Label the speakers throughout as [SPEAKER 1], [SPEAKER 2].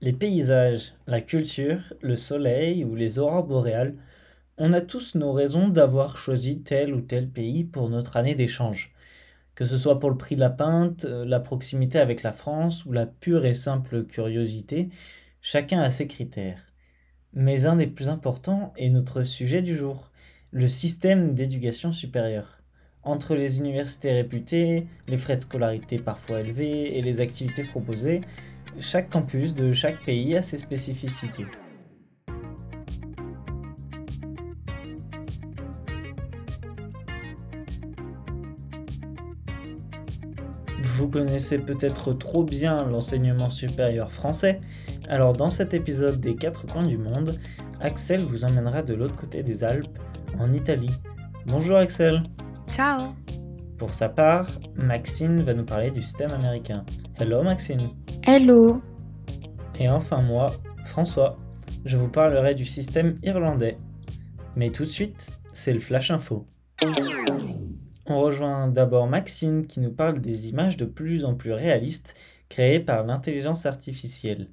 [SPEAKER 1] Les paysages, la culture, le soleil ou les aurores boréales, on a tous nos raisons d'avoir choisi tel ou tel pays pour notre année d'échange. Que ce soit pour le prix de la pinte, euh, la proximité avec la France ou la pure et simple curiosité, chacun a ses critères. Mais un des plus importants est notre sujet du jour, le système d'éducation supérieure. Entre les universités réputées, les frais de scolarité parfois élevés et les activités proposées, chaque campus de chaque pays a ses spécificités. Vous connaissez peut-être trop bien l'enseignement supérieur français, alors dans cet épisode des quatre coins du monde, Axel vous emmènera de l'autre côté des Alpes, en Italie. Bonjour Axel
[SPEAKER 2] Ciao
[SPEAKER 1] Pour sa part, Maxine va nous parler du système américain. Hello Maxine
[SPEAKER 2] Hello
[SPEAKER 1] Et enfin moi, François, je vous parlerai du système irlandais. Mais tout de suite, c'est le Flash Info. On rejoint d'abord Maxine qui nous parle des images de plus en plus réalistes créées par l'intelligence artificielle.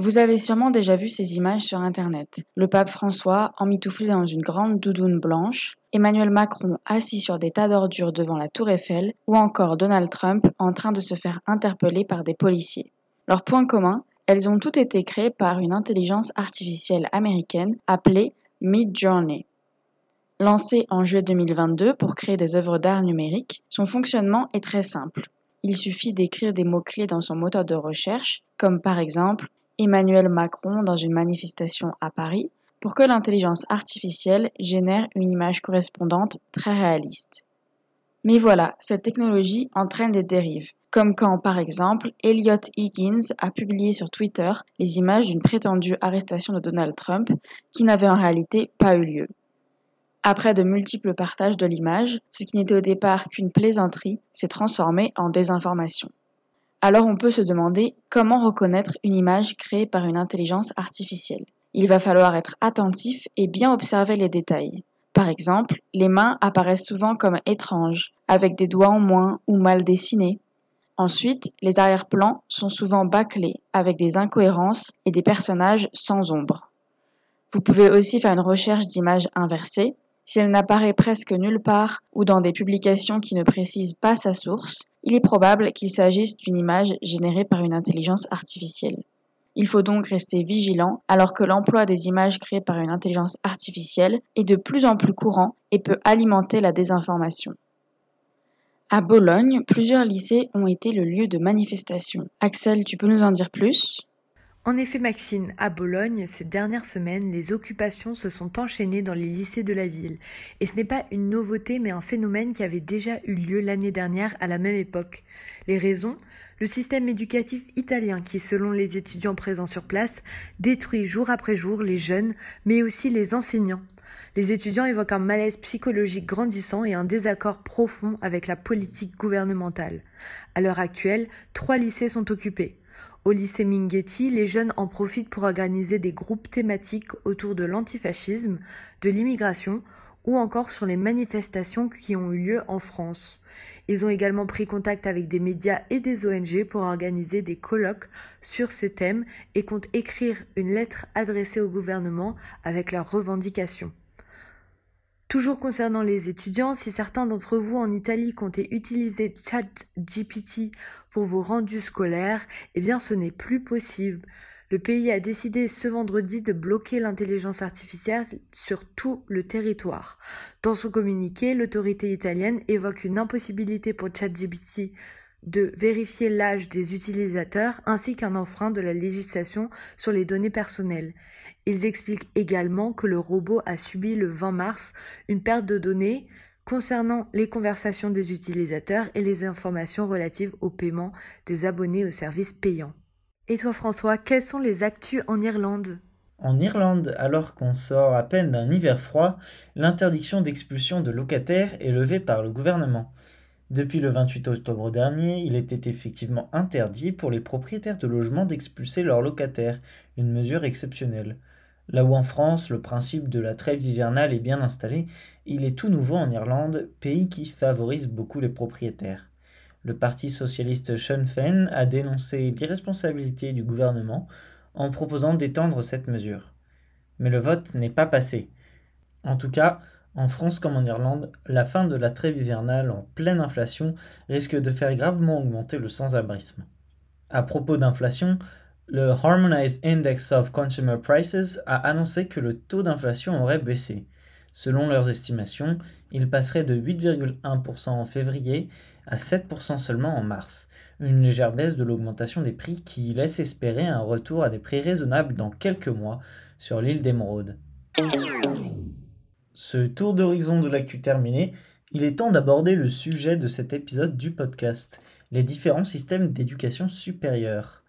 [SPEAKER 2] Vous avez sûrement déjà vu ces images sur Internet. Le pape François emmitouflé dans une grande doudoune blanche, Emmanuel Macron assis sur des tas d'ordures devant la tour Eiffel, ou encore Donald Trump en train de se faire interpeller par des policiers. Leur point commun, elles ont toutes été créées par une intelligence artificielle américaine appelée Midjourney. Lancé en juillet 2022 pour créer des œuvres d'art numériques, son fonctionnement est très simple. Il suffit d'écrire des mots-clés dans son moteur de recherche, comme par exemple Emmanuel Macron dans une manifestation à Paris, pour que l'intelligence artificielle génère une image correspondante très réaliste. Mais voilà, cette technologie entraîne des dérives, comme quand par exemple Elliot Higgins a publié sur Twitter les images d'une prétendue arrestation de Donald Trump qui n'avait en réalité pas eu lieu. Après de multiples partages de l'image, ce qui n'était au départ qu'une plaisanterie s'est transformé en désinformation. Alors on peut se demander comment reconnaître une image créée par une intelligence artificielle. Il va falloir être attentif et bien observer les détails. Par exemple, les mains apparaissent souvent comme étranges, avec des doigts en moins ou mal dessinés. Ensuite, les arrière-plans sont souvent bâclés, avec des incohérences et des personnages sans ombre. Vous pouvez aussi faire une recherche d'images inversées, si elle n'apparaît presque nulle part ou dans des publications qui ne précisent pas sa source, il est probable qu'il s'agisse d'une image générée par une intelligence artificielle. Il faut donc rester vigilant alors que l'emploi des images créées par une intelligence artificielle est de plus en plus courant et peut alimenter la désinformation. À Bologne, plusieurs lycées ont été le lieu de manifestations. Axel, tu peux nous en dire plus?
[SPEAKER 3] En effet, Maxine, à Bologne, ces dernières semaines, les occupations se sont enchaînées dans les lycées de la ville. Et ce n'est pas une nouveauté, mais un phénomène qui avait déjà eu lieu l'année dernière à la même époque. Les raisons? Le système éducatif italien qui, selon les étudiants présents sur place, détruit jour après jour les jeunes, mais aussi les enseignants. Les étudiants évoquent un malaise psychologique grandissant et un désaccord profond avec la politique gouvernementale. À l'heure actuelle, trois lycées sont occupés. Au lycée Minghetti, les jeunes en profitent pour organiser des groupes thématiques autour de l'antifascisme, de l'immigration ou encore sur les manifestations qui ont eu lieu en France. Ils ont également pris contact avec des médias et des ONG pour organiser des colloques sur ces thèmes et comptent écrire une lettre adressée au gouvernement avec leurs revendications. Toujours concernant les étudiants, si certains d'entre vous en Italie comptaient utiliser ChatGPT pour vos rendus scolaires, eh bien ce n'est plus possible. Le pays a décidé ce vendredi de bloquer l'intelligence artificielle sur tout le territoire. Dans son communiqué, l'autorité italienne évoque une impossibilité pour ChatGPT de vérifier l'âge des utilisateurs ainsi qu'un enfreint de la législation sur les données personnelles. Ils expliquent également que le robot a subi le 20 mars une perte de données concernant les conversations des utilisateurs et les informations relatives au paiement des abonnés aux services payants. Et toi François, quelles sont les actus en Irlande?
[SPEAKER 1] En Irlande, alors qu'on sort à peine d'un hiver froid, l'interdiction d'expulsion de locataires est levée par le gouvernement. Depuis le 28 octobre dernier, il était effectivement interdit pour les propriétaires de logements d'expulser leurs locataires, une mesure exceptionnelle. Là où en France, le principe de la trêve hivernale est bien installé, il est tout nouveau en Irlande, pays qui favorise beaucoup les propriétaires. Le parti socialiste Sinn Féin a dénoncé l'irresponsabilité du gouvernement en proposant d'étendre cette mesure. Mais le vote n'est pas passé. En tout cas, en France comme en Irlande, la fin de la trêve hivernale en pleine inflation risque de faire gravement augmenter le sans-abrisme. À propos d'inflation, le Harmonized Index of Consumer Prices a annoncé que le taux d'inflation aurait baissé. Selon leurs estimations, il passerait de 8,1% en février à 7% seulement en mars, une légère baisse de l'augmentation des prix qui laisse espérer un retour à des prix raisonnables dans quelques mois sur l'île d'Émeraude. Ce tour d'horizon de l'actu terminé, il est temps d'aborder le sujet de cet épisode du podcast, les différents systèmes d'éducation supérieure.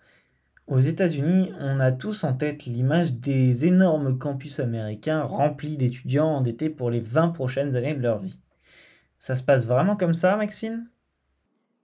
[SPEAKER 1] Aux États-Unis, on a tous en tête l'image des énormes campus américains remplis d'étudiants endettés pour les 20 prochaines années de leur vie. Ça se passe vraiment comme ça, Maxine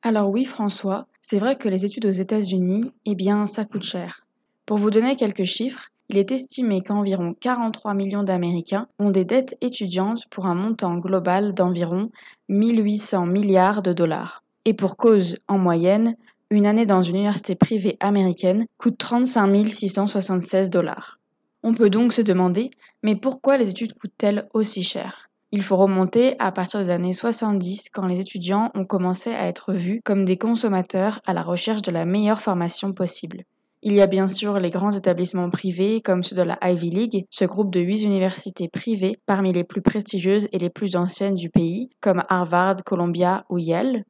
[SPEAKER 2] Alors oui, François, c'est vrai que les études aux États-Unis, eh bien, ça coûte cher. Pour vous donner quelques chiffres, il est estimé qu'environ 43 millions d'Américains ont des dettes étudiantes pour un montant global d'environ 1800 milliards de dollars. Et pour cause, en moyenne, une année dans une université privée américaine coûte 35 676 dollars. On peut donc se demander, mais pourquoi les études coûtent-elles aussi cher? Il faut remonter à partir des années 70 quand les étudiants ont commencé à être vus comme des consommateurs à la recherche de la meilleure formation possible. Il y a bien sûr les grands établissements privés comme ceux de la Ivy League, ce groupe de huit universités privées parmi les plus prestigieuses et les plus anciennes du pays, comme Harvard, Columbia ou Yale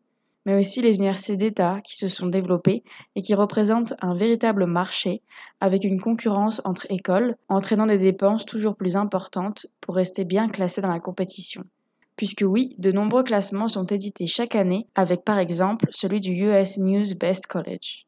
[SPEAKER 2] mais aussi les universités d'État qui se sont développées et qui représentent un véritable marché avec une concurrence entre écoles, entraînant des dépenses toujours plus importantes pour rester bien classées dans la compétition. Puisque oui, de nombreux classements sont édités chaque année, avec par exemple celui du US News Best College.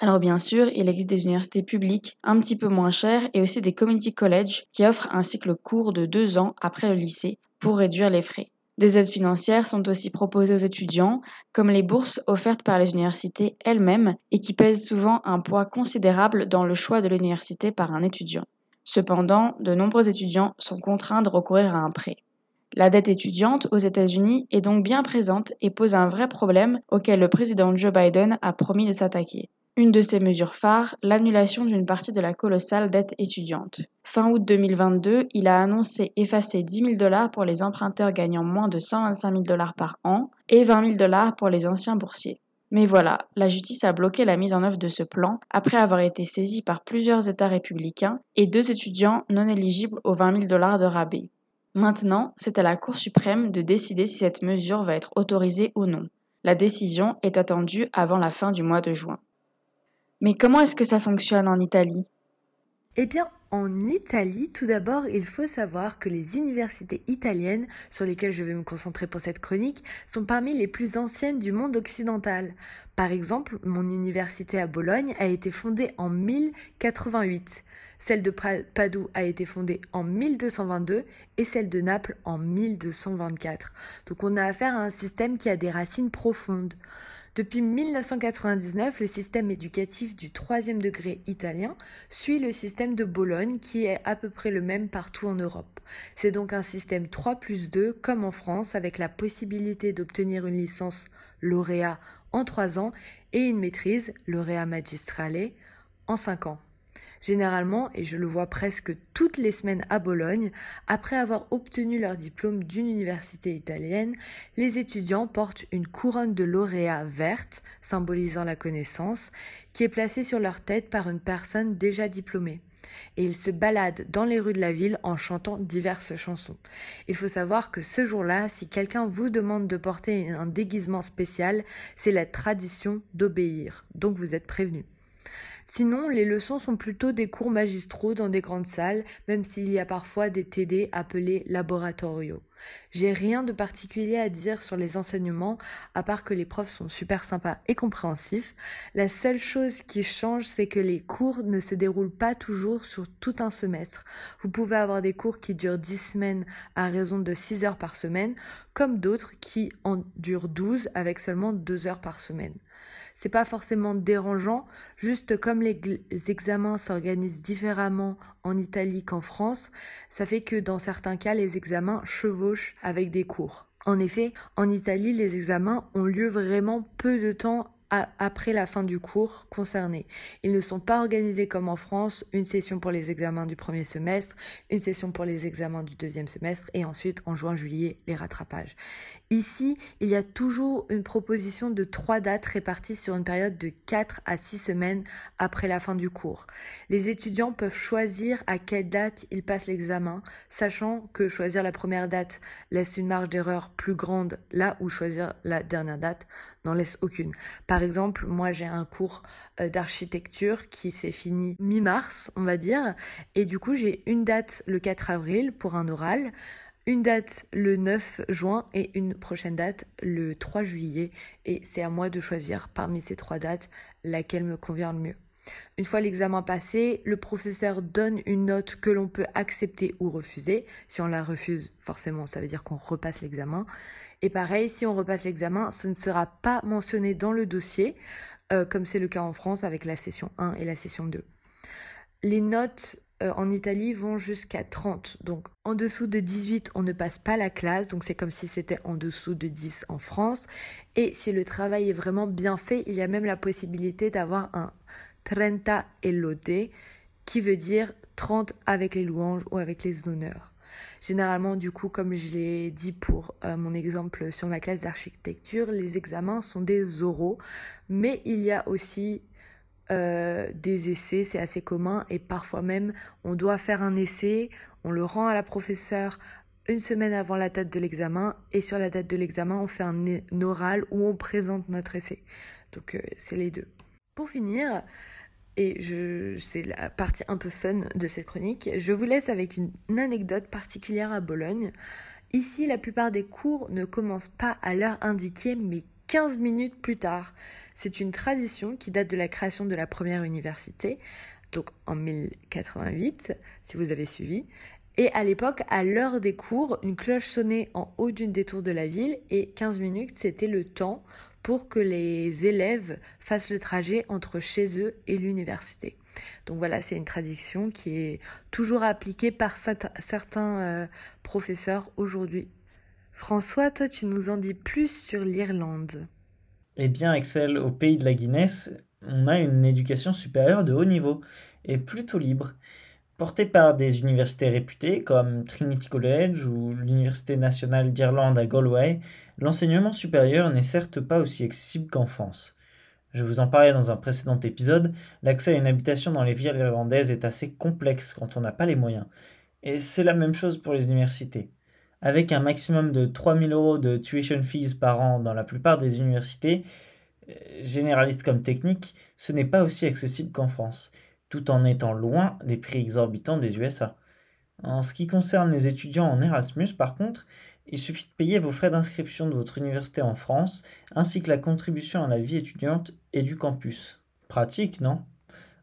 [SPEAKER 2] Alors bien sûr, il existe des universités publiques un petit peu moins chères et aussi des community colleges qui offrent un cycle court de deux ans après le lycée pour réduire les frais. Des aides financières sont aussi proposées aux étudiants, comme les bourses offertes par les universités elles-mêmes et qui pèsent souvent un poids considérable dans le choix de l'université par un étudiant. Cependant, de nombreux étudiants sont contraints de recourir à un prêt. La dette étudiante aux États-Unis est donc bien présente et pose un vrai problème auquel le président Joe Biden a promis de s'attaquer. Une de ces mesures phares, l'annulation d'une partie de la colossale dette étudiante. Fin août 2022, il a annoncé effacer 10 000 dollars pour les emprunteurs gagnant moins de 125 000 dollars par an et 20 000 dollars pour les anciens boursiers. Mais voilà, la justice a bloqué la mise en œuvre de ce plan après avoir été saisie par plusieurs États républicains et deux étudiants non éligibles aux 20 000 dollars de rabais. Maintenant, c'est à la Cour suprême de décider si cette mesure va être autorisée ou non. La décision est attendue avant la fin du mois de juin. Mais comment est-ce que ça fonctionne en Italie?
[SPEAKER 3] Eh bien, en Italie, tout d'abord, il faut savoir que les universités italiennes, sur lesquelles je vais me concentrer pour cette chronique, sont parmi les plus anciennes du monde occidental. Par exemple, mon université à Bologne a été fondée en 1088, celle de Padoue a été fondée en 1222 et celle de Naples en 1224. Donc on a affaire à un système qui a des racines profondes. Depuis 1999, le système éducatif du troisième degré italien suit le système de Bologne qui est à peu près le même partout en Europe. C'est donc un système 3 plus 2 comme en France avec la possibilité d'obtenir une licence lauréat en 3 ans et une maîtrise lauréat magistrale en 5 ans. Généralement, et je le vois presque toutes les semaines à Bologne, après avoir obtenu leur diplôme d'une université italienne, les étudiants portent une couronne de lauréat verte, symbolisant la connaissance, qui est placée sur leur tête par une personne déjà diplômée et ils se baladent dans les rues de la ville en chantant diverses chansons. Il faut savoir que ce jour-là, si quelqu'un vous demande de porter un déguisement spécial, c'est la tradition d'obéir, donc vous êtes prévenu. Sinon, les leçons sont plutôt des cours magistraux dans des grandes salles, même s'il y a parfois des TD appelés laboratorio. J'ai rien de particulier à dire sur les enseignements, à part que les profs sont super sympas et compréhensifs. La seule chose qui change, c'est que les cours ne se déroulent pas toujours sur tout un semestre. Vous pouvez avoir des cours qui durent 10 semaines à raison de 6 heures par semaine, comme d'autres qui en durent 12 avec seulement 2 heures par semaine c'est pas forcément dérangeant, juste comme les, examens s'organisent différemment en Italie qu'en France, ça fait que dans certains cas les examens chevauchent avec des cours. En effet, en Italie, les examens ont lieu vraiment peu de temps après la fin du cours concerné. Ils ne sont pas organisés comme en France, une session pour les examens du premier semestre, une session pour les examens du deuxième semestre et ensuite en juin-juillet les rattrapages. Ici, il y a toujours une proposition de trois dates réparties sur une période de 4 à 6 semaines après la fin du cours. Les étudiants peuvent choisir à quelle date ils passent l'examen, sachant que choisir la première date laisse une marge d'erreur plus grande là où choisir la dernière date laisse aucune. Par exemple, moi j'ai un cours euh, d'architecture qui s'est fini mi-mars, on va dire, et du coup j'ai une date le 4 avril pour un oral une date le 9 juin et une prochaine date le 3 juillet. Et c'est à moi de choisir parmi ces trois dates laquelle me convient le mieux. Une fois l'examen passé, le professeur donne une note que l'on peut accepter ou refuser. Si on la refuse, forcément, ça veut dire qu'on repasse l'examen. Et pareil, si on repasse l'examen, ce ne sera pas mentionné dans le dossier, euh, comme c'est le cas en France avec la session 1 et la session 2. Les notes euh, en Italie vont jusqu'à 30. Donc en dessous de 18, on ne passe pas la classe, donc c'est comme si c'était en dessous de 10 en France. Et si le travail est vraiment bien fait, il y a même la possibilité d'avoir un 30 lode, qui veut dire 30 avec les louanges ou avec les honneurs. Généralement, du coup, comme je l'ai dit pour euh, mon exemple sur ma classe d'architecture, les examens sont des oraux, mais il y a aussi euh, des essais, c'est assez commun et parfois même on doit faire un essai, on le rend à la professeure une semaine avant la date de l'examen et sur la date de l'examen on fait un, oral où on présente notre essai. Donc euh, c'est les deux. Pour finir, et c'est la partie un peu fun de cette chronique, je vous laisse avec une anecdote particulière à Bologne. Ici, la plupart des cours ne commencent pas à l'heure indiquée, mais 15 minutes plus tard. C'est une tradition qui date de la création de la première université, donc en 1088, si vous avez suivi. Et à l'époque, à l'heure des cours, une cloche sonnait en haut d'une des tours de la ville et 15 minutes, c'était le temps pour que les élèves fassent le trajet entre chez eux et l'université. Donc voilà, c'est une tradition qui est toujours appliquée par certains euh, professeurs aujourd'hui François, toi, tu nous en dis plus sur l'Irlande.
[SPEAKER 1] Eh bien, Excel, au pays de la Guinness, on a une éducation supérieure de haut niveau et plutôt libre. Portée par des universités réputées comme Trinity College ou l'Université nationale d'Irlande à Galway, l'enseignement supérieur n'est certes pas aussi accessible qu'en France. Je vous en parlais dans un précédent épisode, l'accès à une habitation dans les villes irlandaises est assez complexe quand on n'a pas les moyens. Et c'est la même chose pour les universités. Avec un maximum de 3000 euros de tuition fees par an dans la plupart des universités, euh, généralistes comme techniques, ce n'est pas aussi accessible qu'en France, tout en étant loin des prix exorbitants des USA. En ce qui concerne les étudiants en Erasmus, par contre, il suffit de payer vos frais d'inscription de votre université en France, ainsi que la contribution à la vie étudiante et du campus. Pratique, non?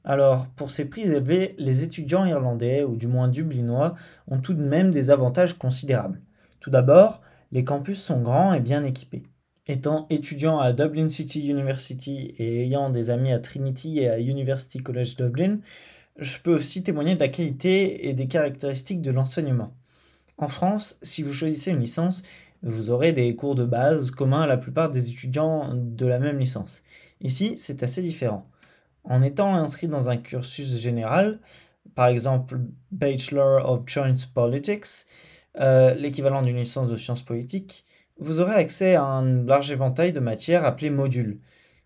[SPEAKER 1] Alors, pour ces prix élevés, les étudiants irlandais, ou du moins dublinois, ont tout de même des avantages considérables. Tout d'abord, les campus sont grands et bien équipés. Étant étudiant à Dublin City University et ayant des amis à Trinity et à University College Dublin, je peux aussi témoigner de la qualité et des caractéristiques de l'enseignement. En France, si vous choisissez une licence, vous aurez des cours de base communs à la plupart des étudiants de la même licence. Ici, c'est assez différent. En étant inscrit dans un cursus général, par exemple Bachelor of Joint Politics, euh, l'équivalent d'une licence de sciences politiques, vous aurez accès à un large éventail de matières appelées modules.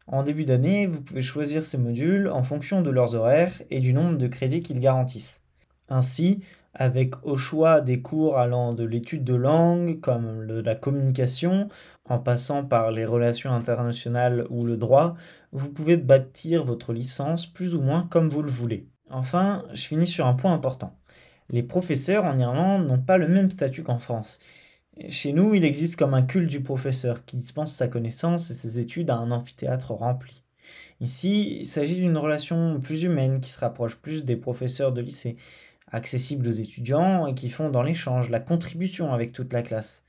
[SPEAKER 1] En début d'année, vous pouvez choisir ces modules en fonction de leurs horaires et du nombre de crédits qu'ils garantissent. Ainsi, avec au choix des cours allant de l'étude de langue comme de la communication, en passant par les relations internationales ou le droit, vous pouvez bâtir votre licence plus ou moins comme vous le voulez. Enfin, je finis sur un point important. Les professeurs en Irlande n'ont pas le même statut qu'en France. Chez nous, il existe comme un culte du professeur qui dispense sa connaissance et ses études à un amphithéâtre rempli. Ici, il s'agit d'une relation plus humaine qui se rapproche plus des professeurs de lycée, accessibles aux étudiants et qui font dans l'échange la contribution avec toute la classe.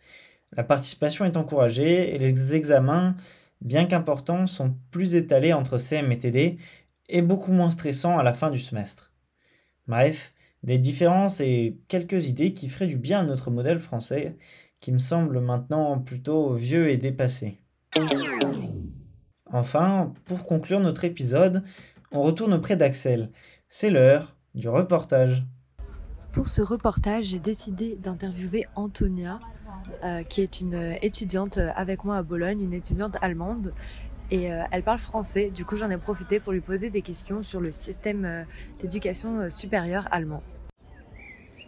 [SPEAKER 1] La participation est encouragée et les examens, bien qu'importants, sont plus étalés entre CM et TD et beaucoup moins stressants à la fin du semestre. Bref, des différences et quelques idées qui feraient du bien à notre modèle français, qui me semble maintenant plutôt vieux et dépassé. Enfin, pour conclure notre épisode, on retourne auprès d'Axel. C'est l'heure du reportage.
[SPEAKER 3] Pour ce reportage, j'ai décidé d'interviewer Antonia, euh, qui est une étudiante avec moi à Bologne, une étudiante allemande. Et euh, elle parle français, du coup j'en ai profité pour lui poser des questions sur le système euh, d'éducation supérieure allemand.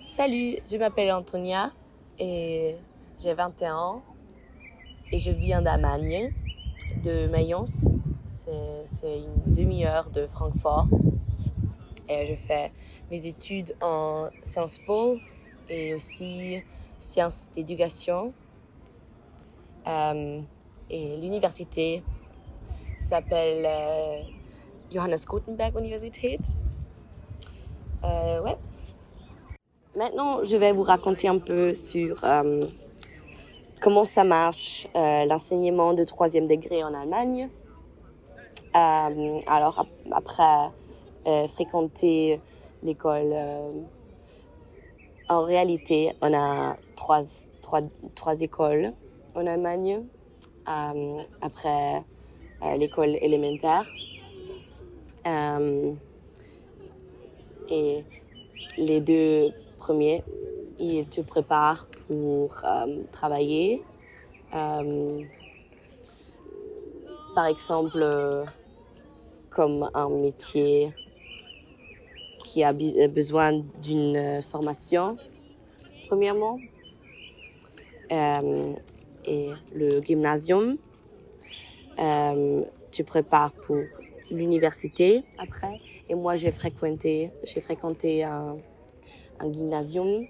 [SPEAKER 4] Salut, je m'appelle Antonia et j'ai 21 ans et je vis en Allemagne, de Mayence. C'est une demi-heure de Francfort. Et je fais mes études en Sciences Po et aussi sciences d'éducation. Euh, et l'université s'appelle euh, Johannes Gutenberg Universität. Euh, ouais. Maintenant, je vais vous raconter un peu sur comment ça marche l'enseignement de troisième degré en Allemagne. alors après fréquenter l'école. Euh, en réalité, on a trois, trois, trois écoles en Allemagne euh, après euh, l'école élémentaire. et les deux premiers, ils te préparent pour travailler. par exemple, comme un métier qui a euh, besoin d'une euh, formation, premièrement. Euh, et le gymnasium, tu prépares pour l'université après. Et moi, j'ai fréquenté, j'ai fréquenté un, un gymnasium.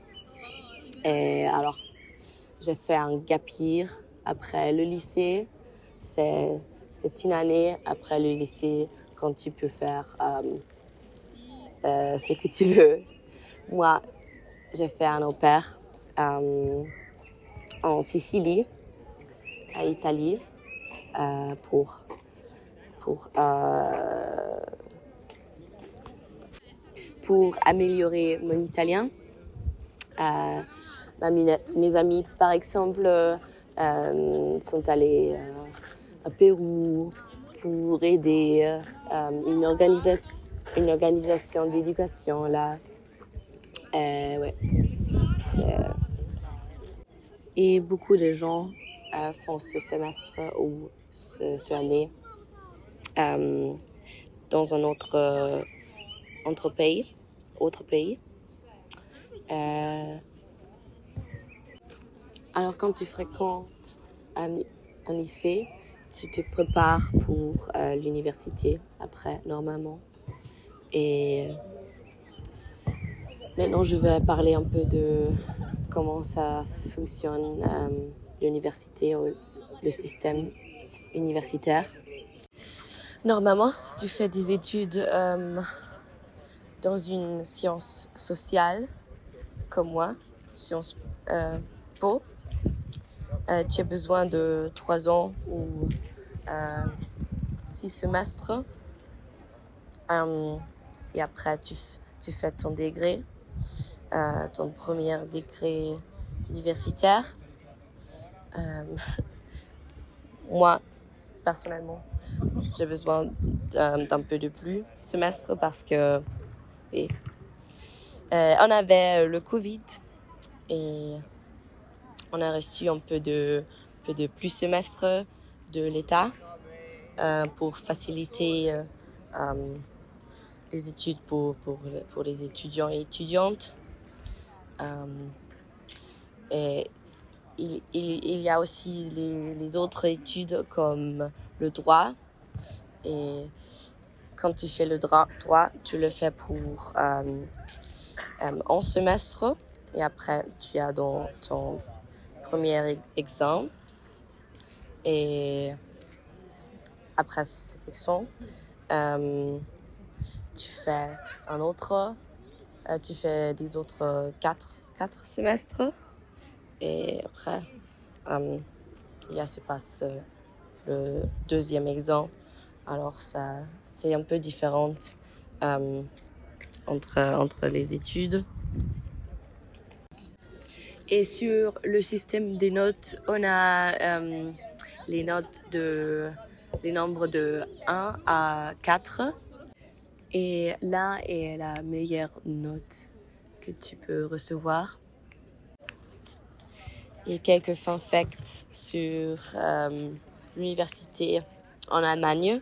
[SPEAKER 4] Et alors, j'ai fait un gap year après le lycée. C'est, c'est une année après le lycée quand tu peux faire ce que tu veux. Moi, j'ai fait un au euh, en Sicile, à Italie, euh, pour, pour, pour améliorer mon italien. mes amis, par exemple, sont allés à Pérou pour aider une organisation une organisation d'éducation là. Euh, ouais. Et beaucoup de gens euh, font ce semestre ou ce, année euh, dans un autre, autre pays, autre pays. alors quand tu fréquentes un lycée, tu te prépares pour l'université après, normalement. Et maintenant, je vais parler un peu de comment ça fonctionne euh, l'université, le système universitaire. Normalement, si tu fais des études euh, dans une science sociale, comme moi, science euh, po, euh, tu as besoin de trois ans ou six semestres. Et après, tu, tu fais ton degré, euh, ton premier degré universitaire. Euh, moi, personnellement, j'ai besoin d'un peu de plus semestre parce que euh, on avait le Covid et on a reçu un peu de, peu de plus semestre de l'État euh, pour faciliter euh, les études pour, les étudiants et étudiantes. Euh, et il, y a aussi les, autres études comme le droit. Et quand tu fais le droit, tu le fais pour euh, euh, un semestre. Et après, tu as ton premier examen. Et après cet examen, tu fais un autre, euh, tu fais des autres quatre, quatre semestres. Et après, euh, il y a se passe euh, le deuxième examen. Alors, ça, c'est un peu différent entre, entre les études. Et sur le système des notes, on a euh, les notes de les nombres de 1 à 4. Et là est la meilleure note que tu peux recevoir. Et quelques fun facts sur euh, l'université en Allemagne.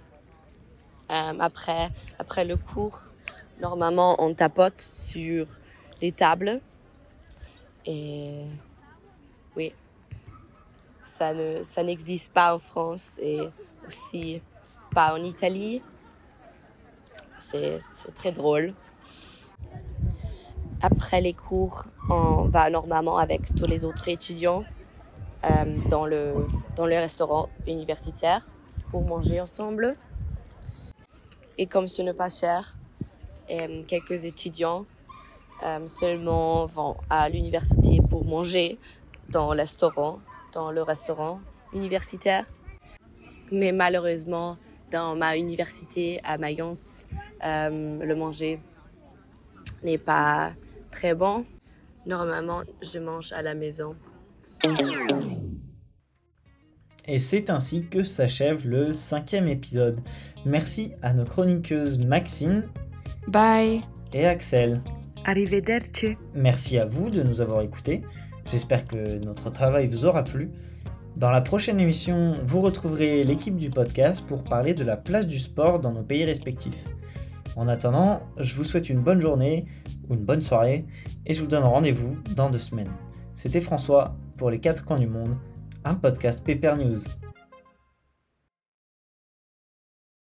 [SPEAKER 4] Euh, après, après le cours, normalement, on tapote sur les tables. Et oui, ça ne, ça n'existe pas en France et aussi pas en Italie. C'est, très drôle. Après les cours, on va normalement avec tous les autres étudiants euh, dans, le, dans le restaurant universitaire pour manger ensemble. Et comme ce n'est pas cher, euh, quelques étudiants euh, seulement vont à l'université pour manger dans dans le restaurant universitaire. Mais malheureusement, dans ma université à Mayence, euh, le manger n'est pas très bon. Normalement, je mange à la maison.
[SPEAKER 1] Et c'est ainsi que s'achève le cinquième épisode. Merci à nos chroniqueuses Maxine
[SPEAKER 2] Bye
[SPEAKER 1] et Axel.
[SPEAKER 3] Arrivederci.
[SPEAKER 1] Merci à vous de nous avoir écoutés. J'espère que notre travail vous aura plu. Dans la prochaine émission, vous retrouverez l'équipe du podcast pour parler de la place du sport dans nos pays respectifs. En attendant, je vous souhaite une bonne journée ou une bonne soirée et je vous donne rendez-vous dans deux semaines. C'était François pour les 4 coins du monde, un podcast Paper News.